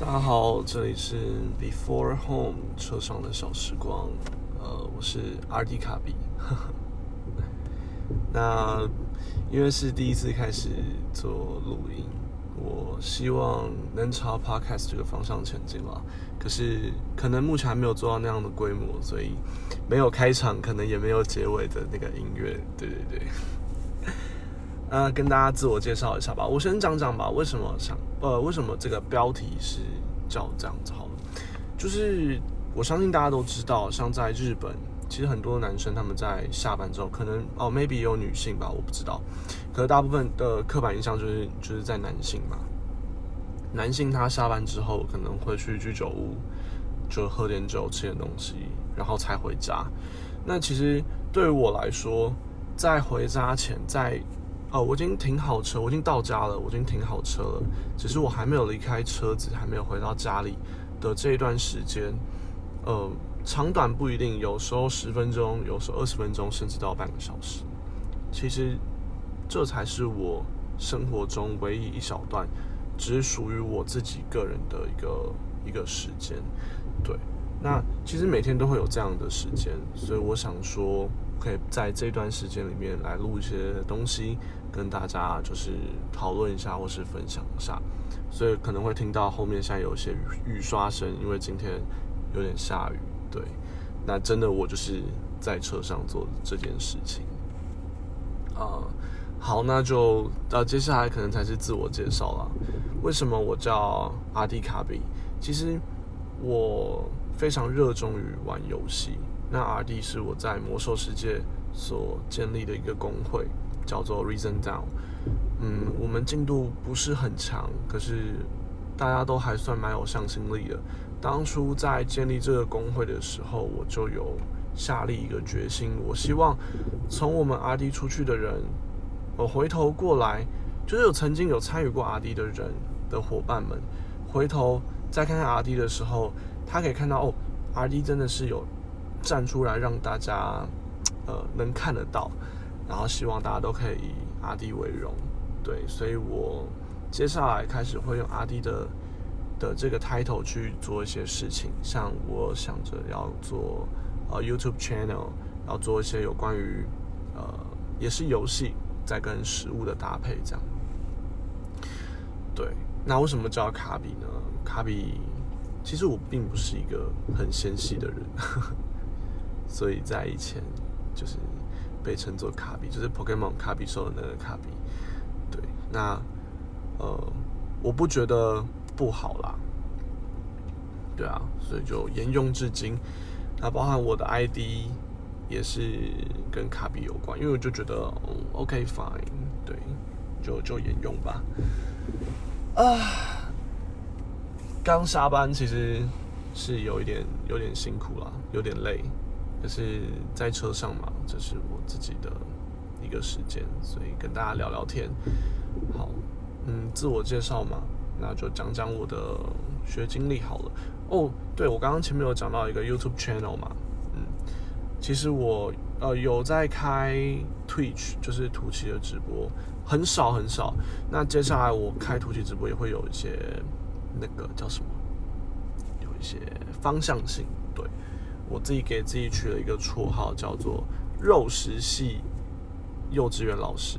大家好，这里是 Before Home 车上的小时光，呃，我是 R D 卡比。那因为是第一次开始做录音，我希望能朝 Podcast 这个方向前进了。可是可能目前还没有做到那样的规模，所以没有开场，可能也没有结尾的那个音乐。对对对。呃，跟大家自我介绍一下吧。我先讲讲吧，为什么想呃，为什么这个标题是叫这样子好了？就是我相信大家都知道，像在日本，其实很多男生他们在下班之后，可能哦，maybe 有女性吧，我不知道。可是大部分的刻板印象就是就是在男性嘛，男性他下班之后可能会去居酒屋，就喝点酒，吃点东西，然后才回家。那其实对于我来说，在回家前，在哦，我已经停好车，我已经到家了，我已经停好车了。只是我还没有离开车子，还没有回到家里的这一段时间，呃，长短不一定，有时候十分钟，有时候二十分钟，甚至到半个小时。其实这才是我生活中唯一一小段，只属于我自己个人的一个一个时间。对，那其实每天都会有这样的时间，所以我想说，可以在这段时间里面来录一些东西。跟大家就是讨论一下，或是分享一下，所以可能会听到后面现在有些雨雨刷声，因为今天有点下雨。对，那真的我就是在车上做这件事情。啊，好，那就呃接下来可能才是自我介绍了。为什么我叫阿迪卡比？其实我非常热衷于玩游戏。那 RD 是我在魔兽世界所建立的一个工会。叫做 Reason Down，嗯，我们进度不是很强，可是大家都还算蛮有向心力的。当初在建立这个工会的时候，我就有下立一个决心，我希望从我们 RD 出去的人，我回头过来，就是有曾经有参与过 RD 的人的伙伴们，回头再看看 RD 的时候，他可以看到哦，RD 真的是有站出来让大家呃能看得到。然后希望大家都可以以阿弟为荣，对，所以我接下来开始会用阿弟的的这个 title 去做一些事情，像我想着要做呃 YouTube channel，要做一些有关于呃也是游戏在跟食物的搭配这样。对，那为什么叫卡比呢？卡比其实我并不是一个很纤细的人，所以在以前就是。被称作卡比，就是 Pokemon 卡比兽的那个卡比。对，那呃，我不觉得不好啦。对啊，所以就沿用至今。那包含我的 ID 也是跟卡比有关，因为我就觉得 OK fine，对，就就沿用吧。啊，刚下班其实是有一点有点辛苦了，有点累。可是，在车上嘛，这是我自己的一个时间，所以跟大家聊聊天。好，嗯，自我介绍嘛，那就讲讲我的学经历好了。哦，对，我刚刚前面有讲到一个 YouTube channel 嘛，嗯，其实我呃有在开 Twitch，就是图奇的直播，很少很少。那接下来我开图奇直播也会有一些那个叫什么，有一些方向性。对我自己给自己取了一个绰号，叫做“肉食系幼稚园老师”。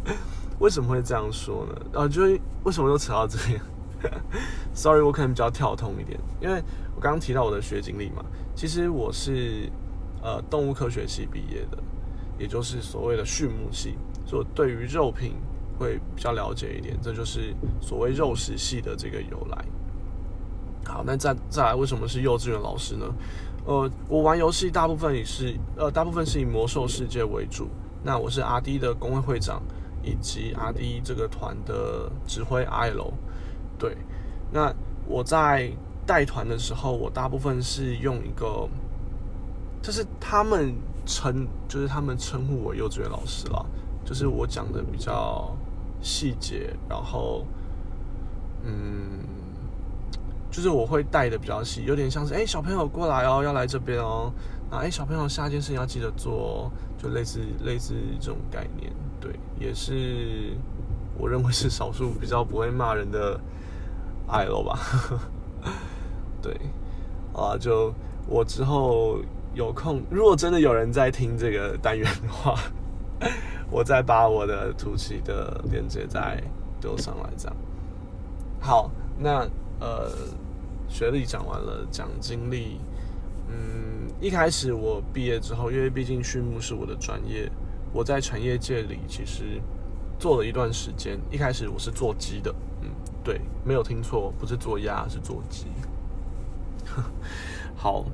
为什么会这样说呢？啊，就是为什么又扯到这边？Sorry，我可能比较跳通一点，因为我刚刚提到我的学经历嘛。其实我是呃动物科学系毕业的，也就是所谓的畜牧系，所以对于肉品会比较了解一点。这就是所谓肉食系的这个由来。好，那再再来，为什么是幼稚园老师呢？呃，我玩游戏大部分也是，呃，大部分是以魔兽世界为主。那我是阿 D 的工会会长，以及阿 D 这个团的指挥 I L。对，那我在带团的时候，我大部分是用一个，就是他们称，就是他们称呼我幼稚园老师了，就是我讲的比较细节，然后，嗯。就是我会带的比较细，有点像是哎小朋友过来哦，要来这边哦，那哎小朋友下一件事情要记得做哦，就类似类似这种概念，对，也是我认为是少数比较不会骂人的爱了吧？对，啊，就我之后有空，如果真的有人在听这个单元的话，我再把我的图奇的链接再丢上来，这样。好，那呃，学历讲完了，讲经历。嗯，一开始我毕业之后，因为毕竟畜牧是我的专业，我在产业界里其实做了一段时间。一开始我是做鸡的，嗯，对，没有听错，不是做鸭，是做鸡。好，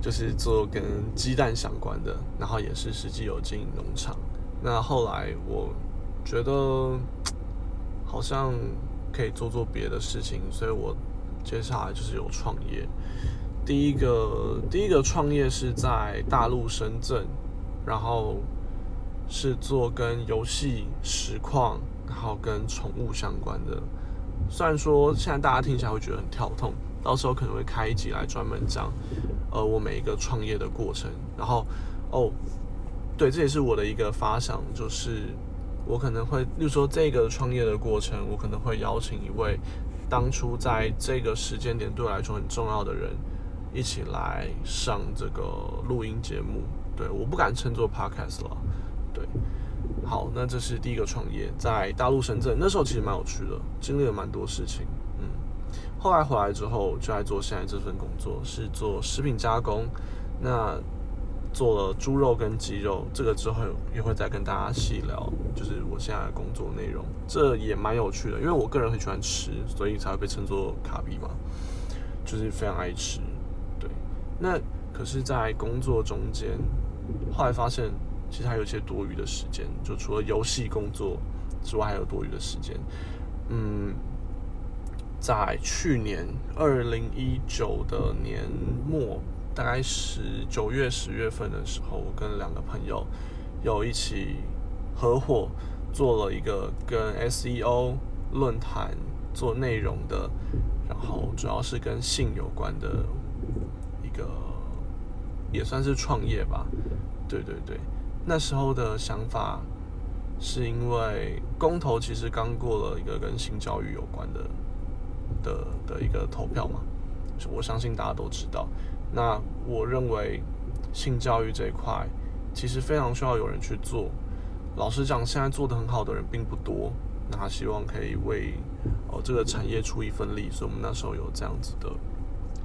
就是做跟鸡蛋相关的，然后也是实际有经营农场。那后来我觉得好像可以做做别的事情，所以我接下来就是有创业。第一个第一个创业是在大陆深圳，然后是做跟游戏实况，然后跟宠物相关的。虽然说现在大家听起来会觉得很跳痛，到时候可能会开一集来专门讲，呃，我每一个创业的过程。然后哦，对，这也是我的一个发想，就是我可能会，例如说这个创业的过程，我可能会邀请一位当初在这个时间点对我来说很重要的人。一起来上这个录音节目，对，我不敢称作 podcast 了，对，好，那这是第一个创业，在大陆深圳，那时候其实蛮有趣的，经历了蛮多事情，嗯，后来回来之后就来做现在这份工作，是做食品加工，那做了猪肉跟鸡肉，这个之后也会再跟大家细聊，就是我现在的工作内容，这也蛮有趣的，因为我个人很喜欢吃，所以才会被称作卡比嘛，就是非常爱吃。对那可是，在工作中间，后来发现，其实还有一些多余的时间。就除了游戏工作之外，还有多余的时间。嗯，在去年二零一九的年末，大概十九月、十月份的时候，我跟两个朋友有一起合伙做了一个跟 SEO 论坛做内容的，然后主要是跟性有关的一。个也算是创业吧，对对对，那时候的想法是因为公投其实刚过了一个跟性教育有关的的的一个投票嘛，我相信大家都知道。那我认为性教育这一块其实非常需要有人去做。老实讲，现在做的很好的人并不多，那希望可以为哦这个产业出一份力，所以我们那时候有这样子的。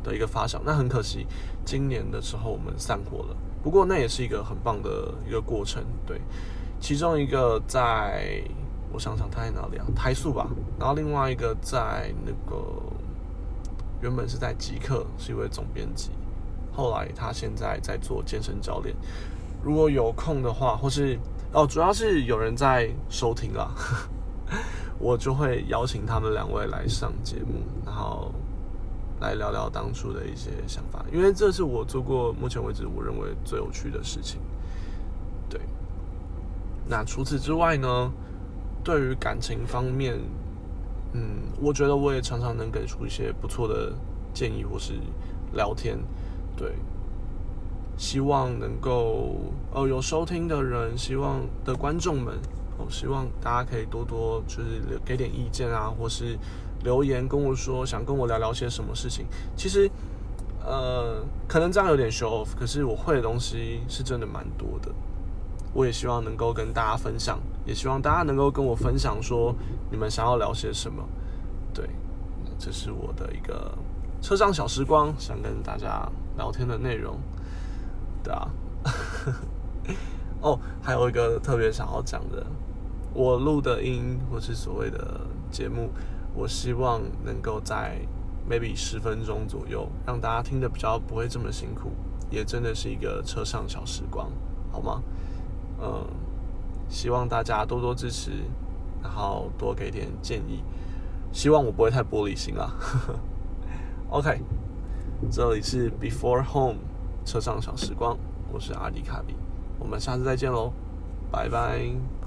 的一个发想，那很可惜，今年的时候我们散伙了。不过那也是一个很棒的一个过程，对。其中一个在，我想想他在哪里啊？台塑吧。然后另外一个在那个，原本是在极客，是一位总编辑。后来他现在在做健身教练。如果有空的话，或是哦，主要是有人在收听啦，我就会邀请他们两位来上节目，然后。来聊聊当初的一些想法，因为这是我做过目前为止我认为最有趣的事情。对，那除此之外呢？对于感情方面，嗯，我觉得我也常常能给出一些不错的建议或是聊天。对，希望能够哦有收听的人，希望的观众们哦，希望大家可以多多就是给点意见啊，或是。留言跟我说想跟我聊聊些什么事情，其实，呃，可能这样有点 show off，可是我会的东西是真的蛮多的。我也希望能够跟大家分享，也希望大家能够跟我分享说你们想要聊些什么。对，这是我的一个车上小时光，想跟大家聊天的内容。对啊，哦，还有一个特别想要讲的，我录的音或是所谓的节目。我希望能够在 maybe 十分钟左右，让大家听得比较不会这么辛苦，也真的是一个车上小时光，好吗？嗯，希望大家多多支持，然后多给点建议，希望我不会太玻璃心啦。OK，这里是 Before Home 车上小时光，我是阿迪卡比，我们下次再见喽，拜拜。